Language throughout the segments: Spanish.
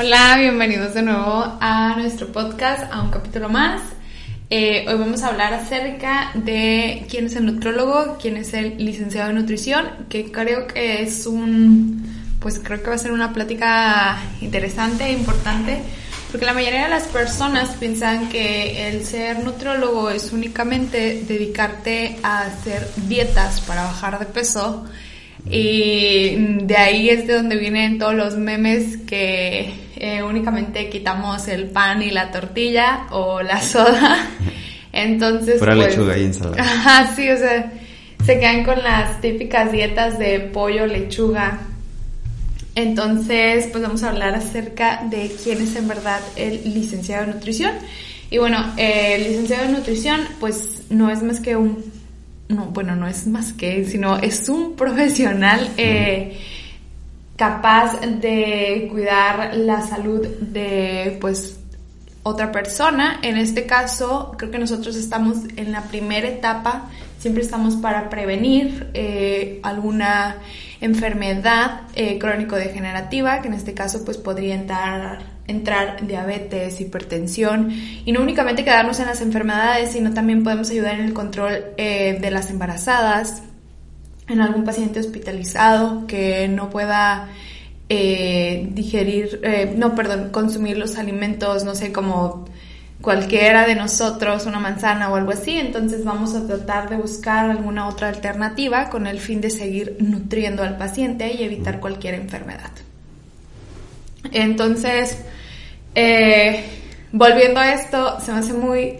Hola, bienvenidos de nuevo a nuestro podcast, a un capítulo más. Eh, hoy vamos a hablar acerca de quién es el nutrólogo, quién es el licenciado en nutrición, que creo que es un, pues creo que va a ser una plática interesante e importante, porque la mayoría de las personas piensan que el ser nutrólogo es únicamente dedicarte a hacer dietas para bajar de peso y de ahí es de donde vienen todos los memes que eh, únicamente quitamos el pan y la tortilla o la soda. Entonces. Pura pues, lechuga y ensalada. Ajá, sí, o sea, se quedan con las típicas dietas de pollo, lechuga. Entonces, pues vamos a hablar acerca de quién es en verdad el licenciado en nutrición. Y bueno, el licenciado en nutrición, pues no es más que un no, bueno, no es más que, sino es un profesional eh, capaz de cuidar la salud de, pues, otra persona. En este caso, creo que nosotros estamos en la primera etapa, siempre estamos para prevenir eh, alguna enfermedad eh, crónico-degenerativa, que en este caso, pues, podría entrar entrar diabetes, hipertensión. Y no únicamente quedarnos en las enfermedades, sino también podemos ayudar en el control eh, de las embarazadas, en algún paciente hospitalizado que no pueda eh, digerir, eh, no, perdón, consumir los alimentos, no sé, como cualquiera de nosotros, una manzana o algo así, entonces vamos a tratar de buscar alguna otra alternativa con el fin de seguir nutriendo al paciente y evitar cualquier enfermedad. Entonces, eh, volviendo a esto, se me hace muy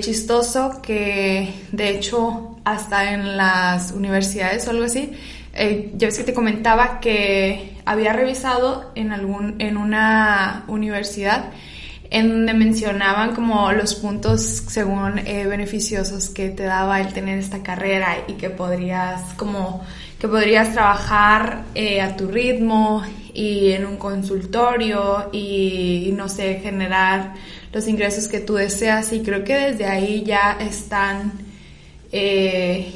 chistoso que, de hecho, hasta en las universidades o algo así, eh, yo es que te comentaba que había revisado en, algún, en una universidad en donde mencionaban como los puntos según beneficiosos que te daba el tener esta carrera y que podrías como que podrías trabajar a tu ritmo y en un consultorio y, no sé, generar los ingresos que tú deseas. Y creo que desde ahí ya están eh,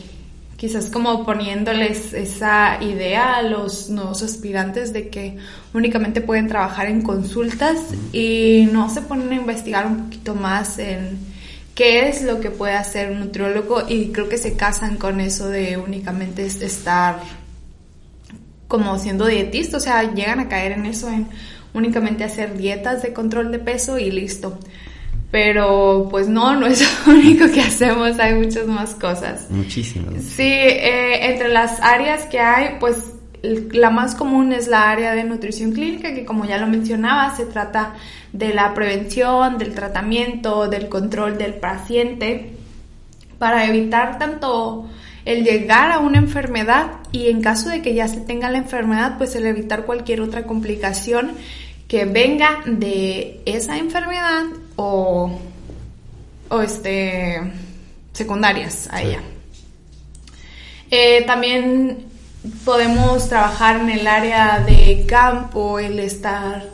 quizás como poniéndoles esa idea a los nuevos aspirantes de que únicamente pueden trabajar en consultas y no se ponen a investigar un poquito más en qué es lo que puede hacer un nutriólogo y creo que se casan con eso de únicamente estar como siendo dietista, o sea, llegan a caer en eso, en únicamente hacer dietas de control de peso y listo. Pero pues no, no es lo único que hacemos, hay muchas más cosas. Muchísimas. Sí, eh, entre las áreas que hay, pues la más común es la área de nutrición clínica, que como ya lo mencionaba, se trata de la prevención, del tratamiento, del control del paciente, para evitar tanto el llegar a una enfermedad y en caso de que ya se tenga la enfermedad, pues el evitar cualquier otra complicación que venga de esa enfermedad o, o este, secundarias a ella. Eh, también podemos trabajar en el área de campo, el estar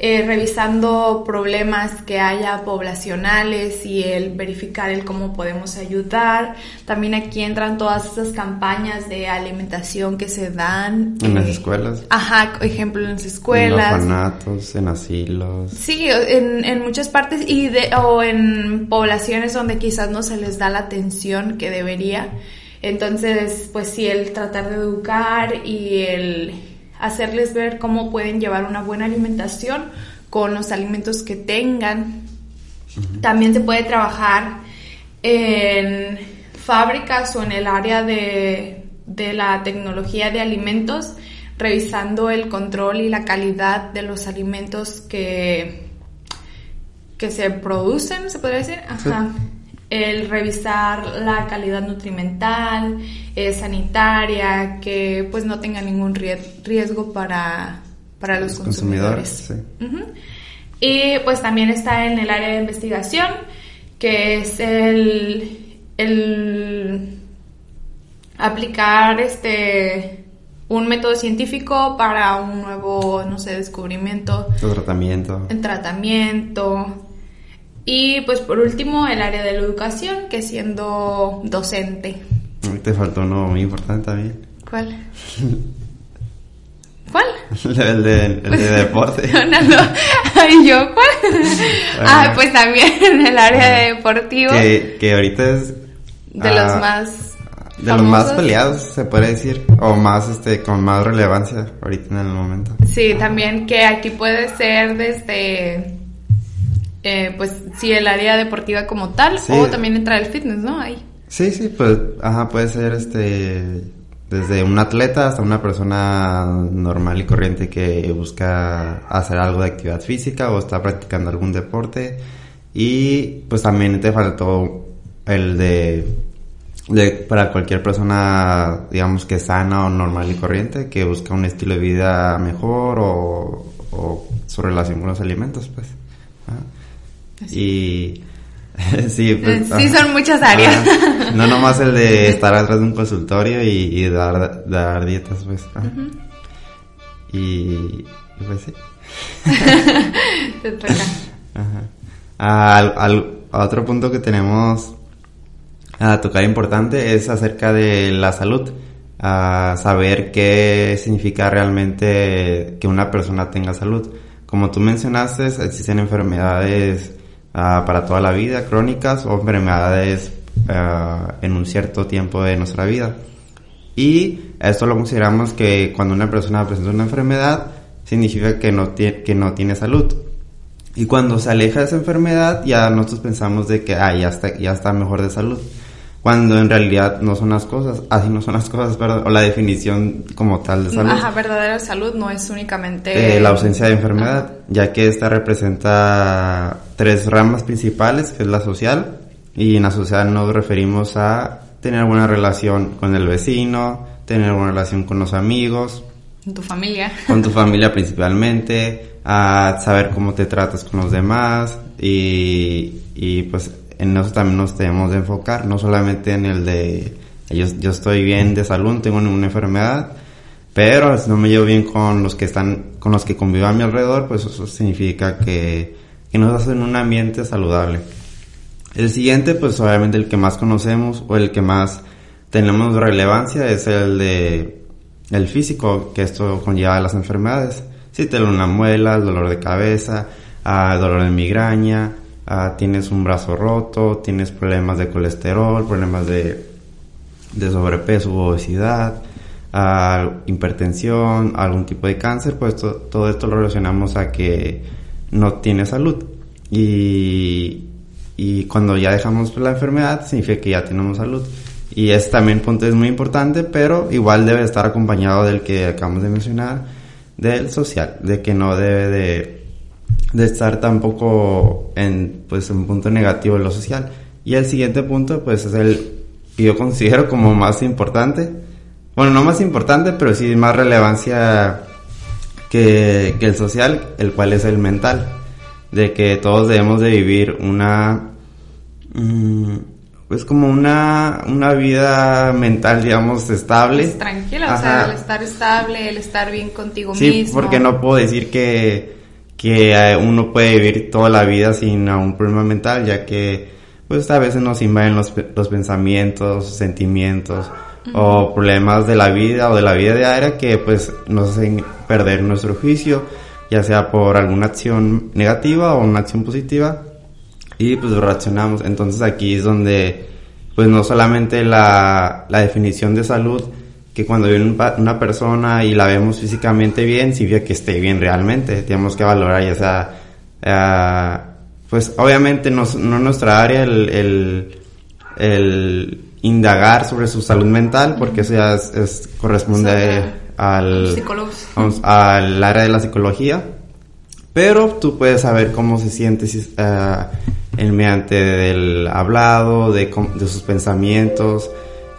eh, revisando problemas que haya poblacionales y el verificar el cómo podemos ayudar. También aquí entran todas esas campañas de alimentación que se dan. En las eh, escuelas. Ajá, ejemplo, en las escuelas. En orfanatos, en asilos. Sí, en, en muchas partes y de, o en poblaciones donde quizás no se les da la atención que debería. Entonces, pues sí, el tratar de educar y el hacerles ver cómo pueden llevar una buena alimentación con los alimentos que tengan. También se puede trabajar en fábricas o en el área de, la tecnología de alimentos, revisando el control y la calidad de los alimentos que, que se producen, se podría decir. Ajá el revisar la calidad nutrimental, eh, sanitaria, que pues no tenga ningún riesgo para, para los, consumidores. Y pues también está en el área de investigación, que es el, el aplicar este un método científico para un nuevo, no sé, descubrimiento. El tratamiento. El tratamiento, y pues por último, el área de la educación, que siendo docente. Te faltó uno muy importante también. ¿Cuál? ¿Cuál? El de, el de deporte. No, no, no. Ay, ¿yo cuál? ah, pues también en el área de deportivo. Que, que ahorita es... De los ah, más... De los más peleados, se puede decir. O más, este, con más relevancia ahorita en el momento. Sí, también que aquí puede ser desde, eh, pues sí, el área deportiva como tal, Sí. o también entra el fitness, ¿no? Ahí. Sí, sí, pues, ajá, puede ser, este, desde un atleta hasta una persona normal y corriente que busca hacer algo de actividad física o está practicando algún deporte. Y pues también te faltó el de, de para cualquier persona, digamos que sana o normal y corriente, que busca un estilo de vida mejor o, o su relación con los alimentos, pues. Ajá. Y sí, pues, Sí, ajá. son muchas áreas. Ajá. No nomás el de estar atrás de un consultorio y, y dar, dar dietas, pues. ajá. y, y pues sí. Te toca. Ajá. Al, al- a otro punto que tenemos a tocar importante es acerca de la salud. A saber qué significa realmente que una persona tenga salud. Como tú mencionaste, existen enfermedades ah, para toda la vida, crónicas, o enfermedades ah, en un cierto tiempo de nuestra vida. Y esto lo consideramos que cuando una persona presenta una enfermedad, significa que no, tie- que no tiene salud. Y cuando se aleja de esa enfermedad, ya nosotros pensamos de que ah, ya, está, ya está mejor de salud. Cuando en realidad no son las cosas, así no son las cosas, perdón, o la definición como tal de salud. Ajá, verdadera salud no es únicamente... Eh, la ausencia de enfermedad, ya que esta representa tres ramas principales, que es la social, y en la social nos referimos a tener buena relación con el vecino, tener buena relación con los amigos, En tu familia. con tu familia principalmente, a saber cómo te tratas con los demás y, y pues en eso también nos tenemos de enfocar, no solamente en el de yo, yo estoy bien de salud, tengo ninguna enfermedad, pero si no me llevo bien con los que están, con los que convivo a mi alrededor, pues eso significa que, que nos hacen un ambiente saludable. El siguiente, pues obviamente el que más conocemos o el que más tenemos relevancia es el de el físico, que esto conlleva las enfermedades. Si te una muela, el dolor de cabeza, ah, dolor de migraña, ah, tienes un brazo roto, tienes problemas de colesterol, problemas de, de sobrepeso u obesidad, ah, hipertensión, algún tipo de cáncer, pues to- todo esto lo relacionamos a que no tienes salud. Y, y cuando ya dejamos la enfermedad, significa que ya tenemos salud. Y este también punto es muy importante, pero igual debe estar acompañado del que acabamos de mencionar, del social, de que no debe de, de estar tampoco en pues un punto negativo en lo social. Y el siguiente punto pues es el que yo considero como más importante. Bueno, no más importante, pero sí más relevancia que, que el social, el cual es el mental. De que todos debemos de vivir una... mm, pues como una, una vida mental, digamos, estable. Pues, tranquila, o sea, el estar estable, el estar bien contigo Sí, mismo. porque no puedo decir que, que eh, uno puede vivir toda la vida sin un problema mental, ya que pues a veces nos invaden los, los pensamientos, sentimientos o problemas de la vida o de la vida diaria que pues nos hacen perder nuestro juicio, ya sea por alguna acción negativa o una acción positiva y pues reaccionamos. Entonces aquí es donde pues no solamente la, la definición de salud, que cuando viene una persona y la vemos físicamente bien, significa que esté bien realmente. Tenemos que valorar ya sea, eh, pues obviamente no, es- no es nuestra área el, el, el indagar sobre su salud mental, porque eso ya es, es- corresponde al, vamos, al área de la psicología. Pero tú puedes saber cómo se siente si, eh, en mediante del hablado, de, de sus pensamientos.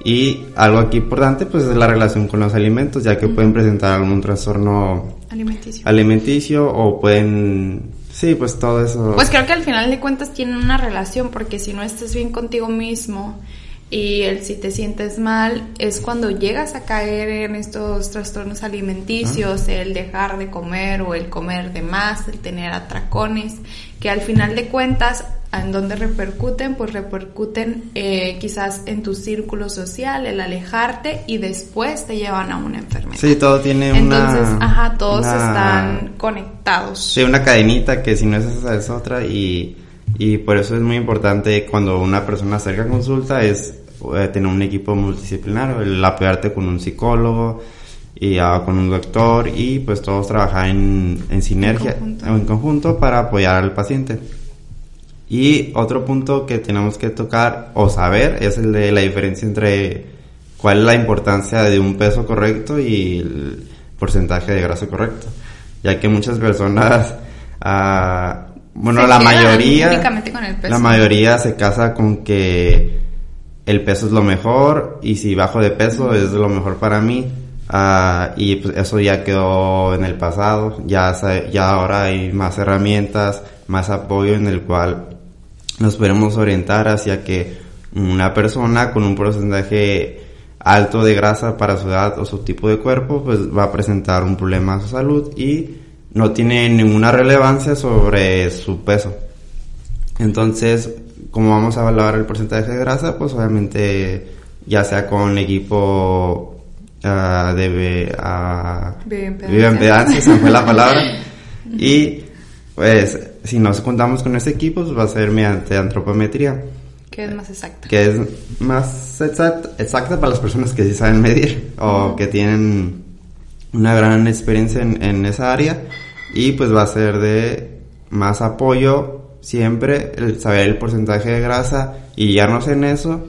Y algo aquí importante pues es la relación con los alimentos, ya que pueden presentar algún trastorno Alimenticio. alimenticio o pueden... Sí, pues todo eso... Pues creo que al final de cuentas tienen una relación, porque si no estás bien contigo mismo y el si te sientes mal, es cuando llegas a caer en estos trastornos alimenticios, el dejar de comer o el comer de más, el tener atracones, que al final de cuentas ¿En dónde repercuten? Pues repercuten eh, quizás en tu círculo social, el alejarte y después te llevan a una enfermedad. Sí, todo tiene Entonces, una... ajá, todos una- están conectados. Sí, una cadenita que si no es esa es otra y, y por eso es muy importante cuando una persona acerca a consulta es eh, tener un equipo multidisciplinario, el apoyarte con un psicólogo y ah, con un doctor y pues todos trabajar en, en sinergia conjunto. o en conjunto para apoyar al paciente. Y otro punto que tenemos que tocar o saber es el de la diferencia entre cuál es la importancia de un peso correcto y el porcentaje de grasa correcto. Ya que muchas personas, ah, bueno, Se la mayoría, con el peso. la mayoría se casa con que el peso es lo mejor y si bajo de peso es lo mejor para mí. Ah, y pues eso ya quedó en el pasado, ya, ya ahora hay más herramientas, más apoyo en el cual nos podemos orientar hacia que una persona con un porcentaje alto de grasa para su edad o su tipo de cuerpo pues va a presentar un problema a su salud y no tiene ninguna relevancia sobre su peso. Entonces, como vamos a evaluar el porcentaje de grasa, pues obviamente ya sea con equipo ah, de be- ah, Bioimpedancia. se fue la palabra. y pues si nos contamos con ese equipo, pues va a ser mediante antropometría, Que es más exacto. que es más exacta, exacta para las personas que sí saben medir o que tienen una gran experiencia en, en esa área. Y pues va a ser de más apoyo siempre el saber el porcentaje de grasa y guiarnos en eso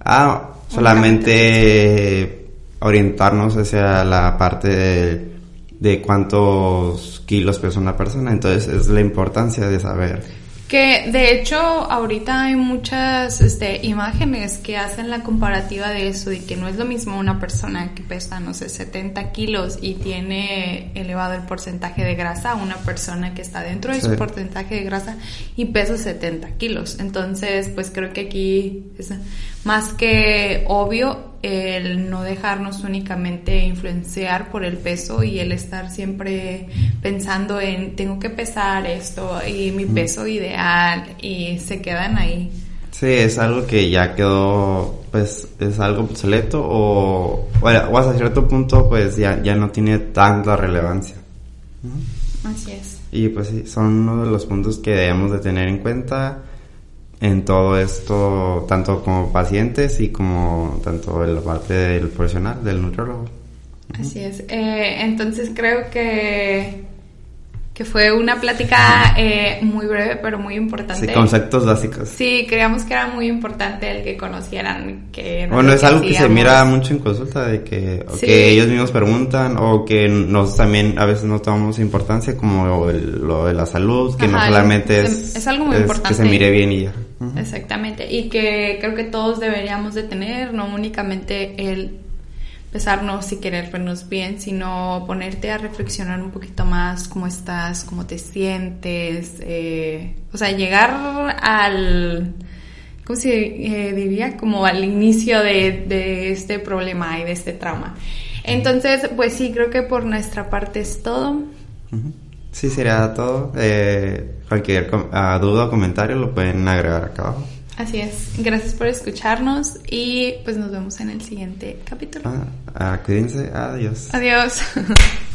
a solamente orientarnos hacia la parte de, de cuántos kilos pesa una persona entonces es la importancia de saber Que de hecho ahorita hay muchas este, imágenes que hacen la comparativa de eso, de que no es lo mismo una persona que pesa, no sé, 70 kilos y tiene elevado el porcentaje de grasa a una persona que está dentro de Sí. su porcentaje de grasa y pesa 70 kilos. Entonces, pues creo que aquí es más que obvio el no dejarnos únicamente influenciar por el peso y el estar siempre pensando en tengo que pesar esto y mi peso ideal y se quedan ahí. Sí, es algo que ya quedó, pues, es algo obsoleto o, bueno, o hasta cierto punto, pues, ya, ya no tiene tanta relevancia. Así es. Y pues sí, son uno de los puntos que debemos de tener en cuenta en todo esto, tanto como pacientes y como tanto en la parte del profesional, del nutriólogo. Así es. Eh, entonces creo que, que fue una plática eh, muy breve pero muy importante. Sí, conceptos básicos. Sí, creíamos que era muy importante el que conocieran que... no Bueno, es algo que se mira mucho en consulta, de que, Sí. que ellos mismos preguntan, o que nos también a veces no tomamos importancia, como el- lo de la salud, que no solamente es- es, es algo muy Que importante. se mire bien y ya. Exactamente, y que creo que todos deberíamos de tener, no únicamente el pesarnos y querer vernos bien, sino ponerte a reflexionar un poquito más cómo estás, cómo te sientes, eh, o sea, llegar al, ¿cómo se eh, diría? Como al inicio de, de este problema y de este trauma. Entonces, pues sí, creo que por nuestra parte es todo. Sí, sería todo. Eh, cualquier com- ah, duda o comentario lo pueden agregar acá abajo. Así es. Gracias por escucharnos y pues nos vemos en el siguiente capítulo. Ah, ah, cuídense, adiós. Adiós.